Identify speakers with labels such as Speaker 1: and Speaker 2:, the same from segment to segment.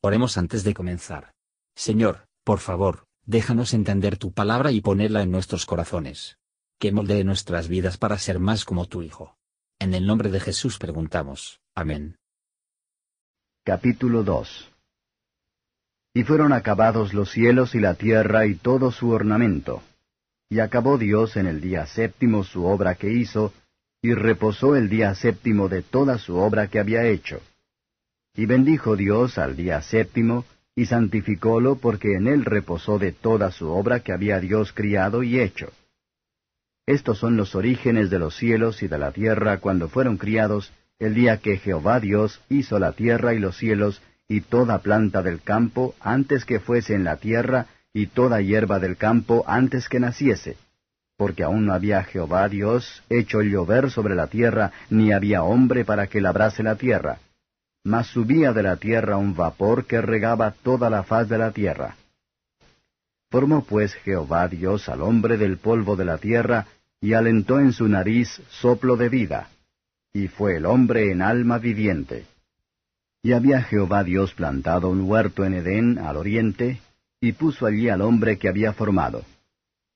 Speaker 1: Oremos antes de comenzar. Señor, por favor, déjanos entender tu palabra y ponerla en nuestros corazones. Que moldee nuestras vidas para ser más como tu Hijo. En el nombre de Jesús preguntamos. Amén.
Speaker 2: Capítulo 2 Y fueron acabados los cielos y la tierra y todo su ornamento. Y acabó Dios en el día séptimo su obra que hizo, y reposó el día séptimo de toda su obra que había hecho. Y bendijo Dios al día séptimo, y santificólo porque en él reposó de toda su obra que había Dios criado y hecho. Estos son los orígenes de los cielos y de la tierra cuando fueron criados, el día que Jehová Dios hizo la tierra y los cielos, y toda planta del campo antes que fuese en la tierra, y toda hierba del campo antes que naciese. Porque aún no había Jehová Dios hecho llover sobre la tierra, ni había hombre para que labrase la tierra mas subía de la tierra un vapor que regaba toda la faz de la tierra. Formó pues Jehová Dios al hombre del polvo de la tierra, y alentó en su nariz soplo de vida, y fue el hombre en alma viviente. Y había Jehová Dios plantado un huerto en Edén al oriente, y puso allí al hombre que había formado.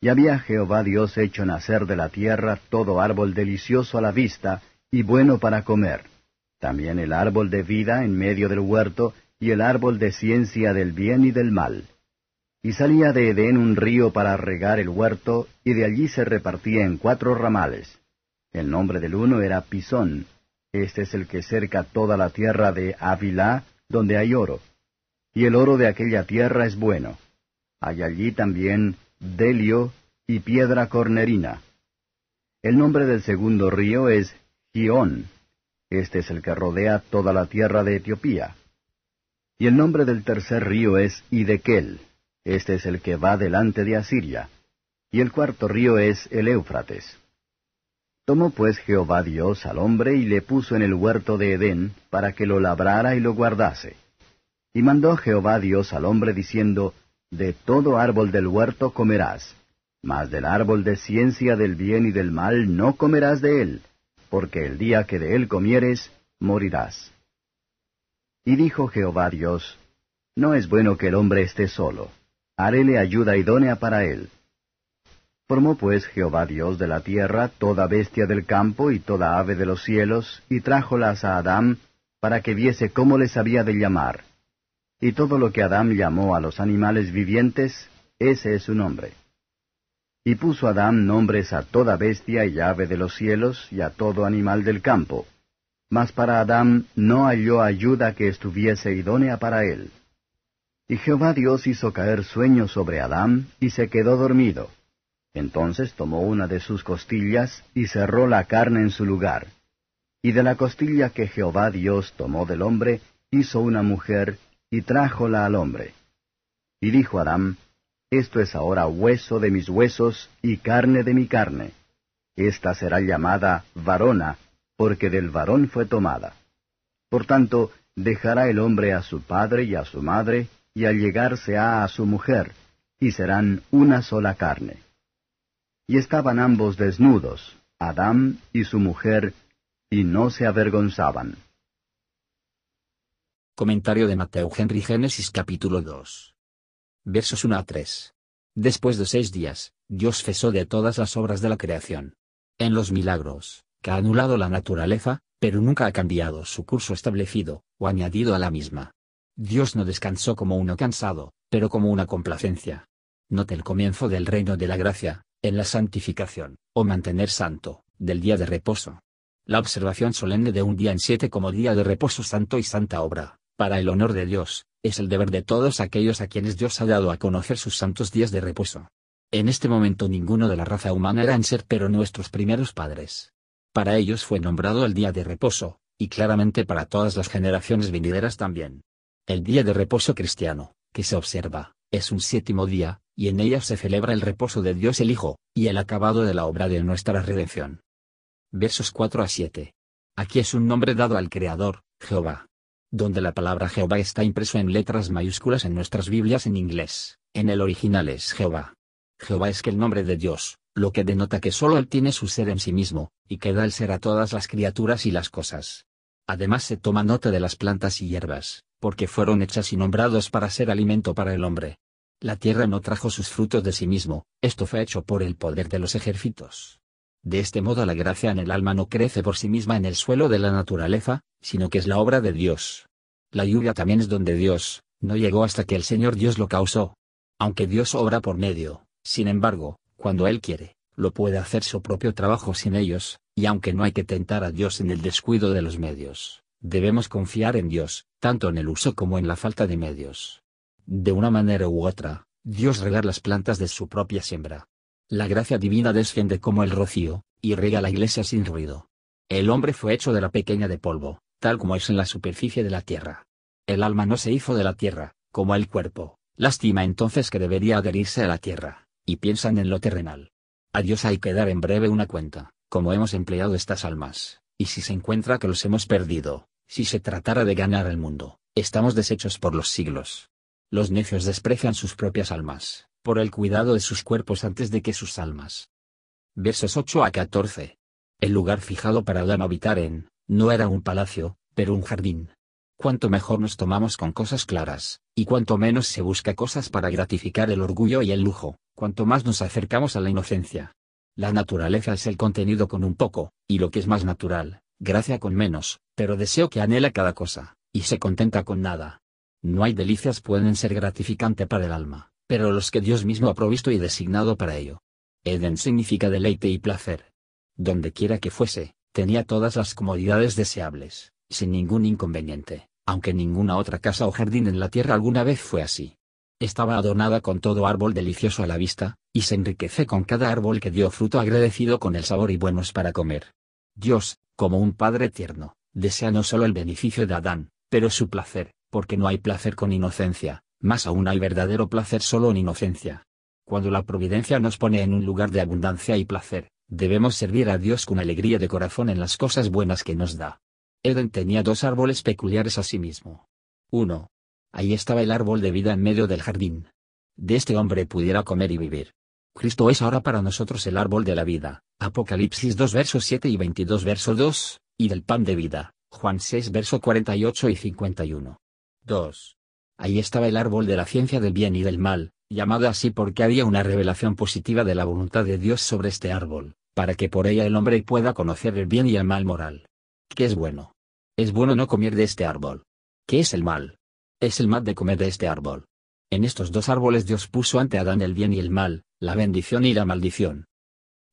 Speaker 2: Y había Jehová Dios hecho nacer de la tierra todo árbol delicioso a la vista, y bueno para comer también el árbol de vida en medio del huerto, y el árbol de ciencia del bien y del mal. Y salía de Edén un río para regar el huerto, y de allí se repartía en cuatro ramales. El nombre del uno era Pisón, este es el que cerca toda la tierra de Avilá, donde hay oro. Y el oro de aquella tierra es bueno. Hay allí también Delio y piedra cornerina. El nombre del segundo río es Gión, este es el que rodea toda la tierra de Etiopía. Y el nombre del tercer río es Idekel. Este es el que va delante de Asiria. Y el cuarto río es el Éufrates. Tomó pues Jehová Dios al hombre y le puso en el huerto de Edén, para que lo labrara y lo guardase. Y mandó Jehová Dios al hombre diciendo, De todo árbol del huerto comerás, mas del árbol de ciencia del bien y del mal no comerás de él, porque el día que de él comieres, morirás. Y dijo Jehová Dios, No es bueno que el hombre esté solo, haréle ayuda idónea para él. Formó pues Jehová Dios de la tierra toda bestia del campo y toda ave de los cielos, y trájolas a Adán, para que viese cómo les había de llamar. Y todo lo que Adán llamó a los animales vivientes, ese es su nombre. Y puso Adán nombres a toda bestia y ave de los cielos y a todo animal del campo. Mas para Adán no halló ayuda que estuviese idónea para él. Y Jehová Dios hizo caer sueño sobre Adán, y se quedó dormido. Entonces tomó una de sus costillas, y cerró la carne en su lugar. Y de la costilla que Jehová Dios tomó del hombre, hizo una mujer, y trájola al hombre. Y dijo Adán, esto es ahora hueso de mis huesos y carne de mi carne. Esta será llamada varona, porque del varón fue tomada. Por tanto, dejará el hombre a su padre y a su madre, y allegarse a su mujer, y serán una sola carne. Y estaban ambos desnudos, Adán y su mujer, y no se avergonzaban.
Speaker 1: Comentario de Mateo Henry Génesis capítulo 2 versos 1 a 3. Después de seis días, Dios cesó de todas las obras de la creación. En los milagros, que ha anulado la naturaleza, pero nunca ha cambiado su curso establecido, o añadido a la misma. Dios no descansó como uno cansado, pero como una complacencia. Note el comienzo del reino de la gracia, en la santificación, o mantener santo, del día de reposo. La observación solemne de un día en siete como día de reposo santo y santa obra, para el honor de Dios, es el deber de todos aquellos a quienes Dios ha dado a conocer sus santos días de reposo. En este momento ninguno de la raza humana era en ser pero nuestros primeros padres. Para ellos fue nombrado el día de reposo, y claramente para todas las generaciones venideras también. El día de reposo cristiano, que se observa, es un séptimo día, y en ella se celebra el reposo de Dios el Hijo, y el acabado de la obra de nuestra redención. Versos 4 a 7. Aquí es un nombre dado al Creador, Jehová donde la palabra Jehová está impreso en letras mayúsculas en nuestras Biblias en inglés, en el original es Jehová. Jehová es que el nombre de Dios, lo que denota que solo Él tiene su ser en sí mismo, y que da el ser a todas las criaturas y las cosas. Además se toma nota de las plantas y hierbas, porque fueron hechas y nombrados para ser alimento para el hombre. La tierra no trajo sus frutos de sí mismo, esto fue hecho por el poder de los ejércitos. De este modo la gracia en el alma no crece por sí misma en el suelo de la naturaleza, sino que es la obra de Dios. La lluvia también es donde Dios, no llegó hasta que el Señor Dios lo causó. Aunque Dios obra por medio, sin embargo, cuando Él quiere, lo puede hacer su propio trabajo sin ellos, y aunque no hay que tentar a Dios en el descuido de los medios, debemos confiar en Dios, tanto en el uso como en la falta de medios. De una manera u otra, Dios rega las plantas de su propia siembra. La gracia divina desciende como el rocío, y rega la iglesia sin ruido. El hombre fue hecho de la pequeña de polvo, tal como es en la superficie de la tierra. El alma no se hizo de la tierra, como el cuerpo, lástima entonces que debería adherirse a la tierra, y piensan en lo terrenal. A Dios hay que dar en breve una cuenta, como hemos empleado estas almas, y si se encuentra que los hemos perdido, si se tratara de ganar el mundo, estamos deshechos por los siglos. Los necios desprecian sus propias almas, por el cuidado de sus cuerpos antes de que sus almas. Versos 8 a 14. El lugar fijado para Adán habitar en, no era un palacio, pero un jardín cuanto mejor nos tomamos con cosas claras, y cuanto menos se busca cosas para gratificar el orgullo y el lujo, cuanto más nos acercamos a la inocencia. La naturaleza es el contenido con un poco, y lo que es más natural, gracia con menos, pero deseo que anhela cada cosa, y se contenta con nada. No hay delicias pueden ser gratificante para el alma, pero los que Dios mismo ha provisto y designado para ello. Eden significa deleite y placer. Donde quiera que fuese, tenía todas las comodidades deseables, sin ningún inconveniente, aunque ninguna otra casa o jardín en la tierra alguna vez fue así. Estaba adornada con todo árbol delicioso a la vista, y se enriquece con cada árbol que dio fruto agradecido con el sabor y buenos para comer. Dios, como un Padre tierno, desea no solo el beneficio de Adán, pero su placer, porque no hay placer con inocencia, más aún hay verdadero placer solo en inocencia. Cuando la providencia nos pone en un lugar de abundancia y placer, debemos servir a Dios con alegría de corazón en las cosas buenas que nos da. Eden tenía dos árboles peculiares a sí mismo. 1. Ahí estaba el árbol de vida en medio del jardín. De este hombre pudiera comer y vivir. Cristo es ahora para nosotros el árbol de la vida. Apocalipsis 2 versos 7 y 22 verso 2, y del pan de vida. Juan 6 verso 48 y 51. 2. Ahí estaba el árbol de la ciencia del bien y del mal, llamado así porque había una revelación positiva de la voluntad de Dios sobre este árbol, para que por ella el hombre pueda conocer el bien y el mal moral. ¿Qué es bueno? Es bueno no comer de este árbol. ¿Qué es el mal? Es el mal de comer de este árbol. En estos dos árboles Dios puso ante Adán el bien y el mal, la bendición y la maldición.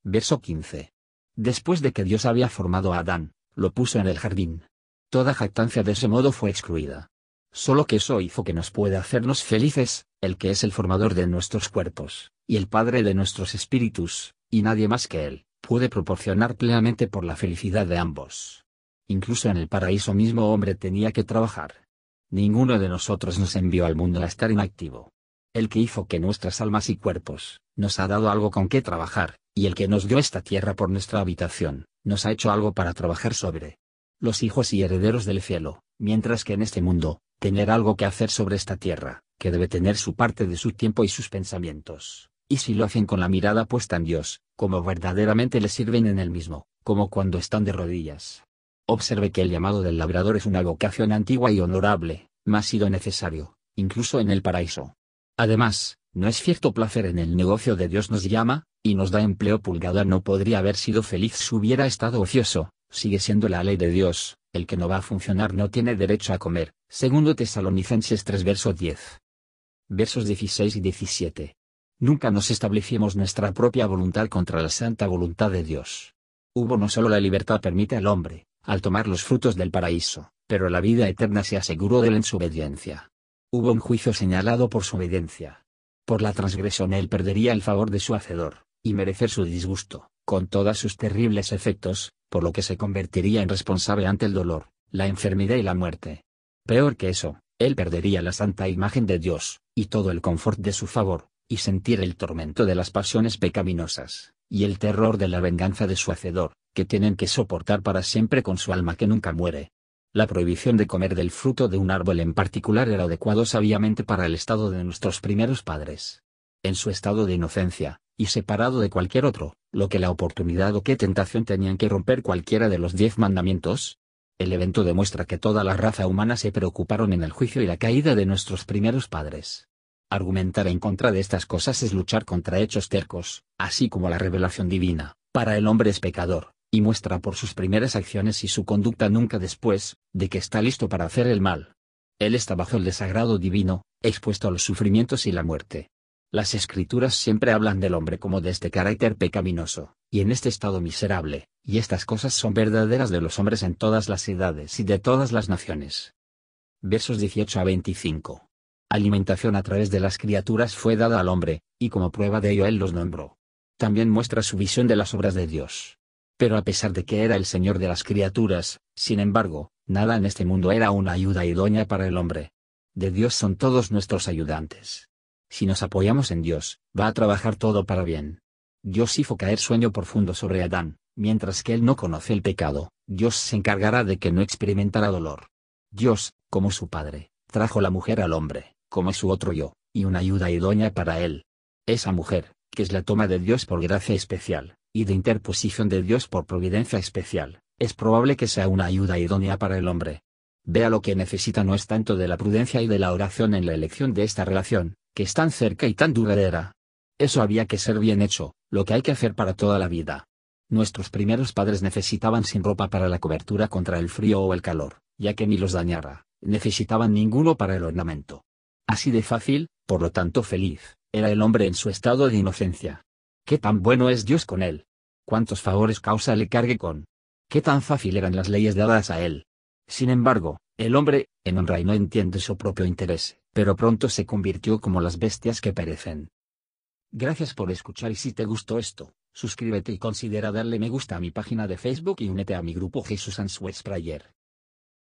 Speaker 1: Verso 15. Después de que Dios había formado a Adán, lo puso en el jardín. Toda jactancia de ese modo fue excluida. Solo que eso hizo que nos pueda hacernos felices, el que es el formador de nuestros cuerpos, y el Padre de nuestros espíritus, y nadie más que Él, puede proporcionar plenamente por la felicidad de ambos. Incluso en el paraíso mismo hombre tenía que trabajar. Ninguno de nosotros nos envió al mundo a estar inactivo. El que hizo que nuestras almas y cuerpos, nos ha dado algo con qué trabajar, y el que nos dio esta tierra por nuestra habitación, nos ha hecho algo para trabajar sobre. Los hijos y herederos del cielo, mientras que en este mundo, tener algo que hacer sobre esta tierra, que debe tener su parte de su tiempo y sus pensamientos. Y si lo hacen con la mirada puesta en Dios, como verdaderamente le sirven en el mismo, como cuando están de rodillas, Observe que el llamado del labrador es una vocación antigua y honorable, más sido necesario, incluso en el paraíso. Además, no es cierto placer en el negocio de Dios nos llama, y nos da empleo pulgada no podría haber sido feliz si hubiera estado ocioso, sigue siendo la ley de Dios, el que no va a funcionar no tiene derecho a comer, segundo Tesalonicenses 3 verso 10. Versos 16 y 17. Nunca nos establecimos nuestra propia voluntad contra la santa voluntad de Dios. Hubo no solo la libertad permite al hombre, al tomar los frutos del paraíso, pero la vida eterna se aseguró de él en su obediencia. Hubo un juicio señalado por su obediencia. Por la transgresión él perdería el favor de su hacedor, y merecer su disgusto, con todos sus terribles efectos, por lo que se convertiría en responsable ante el dolor, la enfermedad y la muerte. Peor que eso, él perdería la santa imagen de Dios, y todo el confort de su favor, y sentir el tormento de las pasiones pecaminosas, y el terror de la venganza de su hacedor, que tienen que soportar para siempre con su alma que nunca muere. La prohibición de comer del fruto de un árbol en particular era adecuado sabiamente para el estado de nuestros primeros padres. En su estado de inocencia, y separado de cualquier otro, lo que la oportunidad o qué tentación tenían que romper cualquiera de los diez mandamientos. El evento demuestra que toda la raza humana se preocuparon en el juicio y la caída de nuestros primeros padres. Argumentar en contra de estas cosas es luchar contra hechos tercos, así como la revelación divina, para el hombre es pecador, y muestra por sus primeras acciones y su conducta nunca después, de que está listo para hacer el mal. Él está bajo el desagrado divino, expuesto a los sufrimientos y la muerte. Las escrituras siempre hablan del hombre como de este carácter pecaminoso, y en este estado miserable, y estas cosas son verdaderas de los hombres en todas las edades y de todas las naciones. Versos 18 a 25. Alimentación a través de las criaturas fue dada al hombre, y como prueba de ello él los nombró. También muestra su visión de las obras de Dios. Pero a pesar de que era el Señor de las criaturas, sin embargo, nada en este mundo era una ayuda idónea para el hombre. De Dios son todos nuestros ayudantes. Si nos apoyamos en Dios, va a trabajar todo para bien. Dios hizo caer sueño profundo sobre Adán, mientras que él no conoce el pecado, Dios se encargará de que no experimentara dolor. Dios, como su Padre, trajo la mujer al hombre, como su otro yo, y una ayuda idónea para él. Esa mujer, que es la toma de Dios por gracia especial, y de interposición de Dios por providencia especial, es probable que sea una ayuda idónea para el hombre. Vea lo que necesita no es tanto de la prudencia y de la oración en la elección de esta relación, que es tan cerca y tan duradera. Eso había que ser bien hecho, lo que hay que hacer para toda la vida. Nuestros primeros padres necesitaban sin ropa para la cobertura contra el frío o el calor, ya que ni los dañara, necesitaban ninguno para el ornamento. Así de fácil, por lo tanto feliz, era el hombre en su estado de inocencia. ¿Qué tan bueno es Dios con él? ¿Cuántos favores causa le cargue con? ¿Qué tan fácil eran las leyes dadas a él? Sin embargo, el hombre, en honra y no entiende su propio interés, pero pronto se convirtió como las bestias que perecen. Gracias por escuchar y si te gustó esto, suscríbete y considera darle me gusta a mi página de Facebook y únete a mi grupo Jesús Answers Prayer.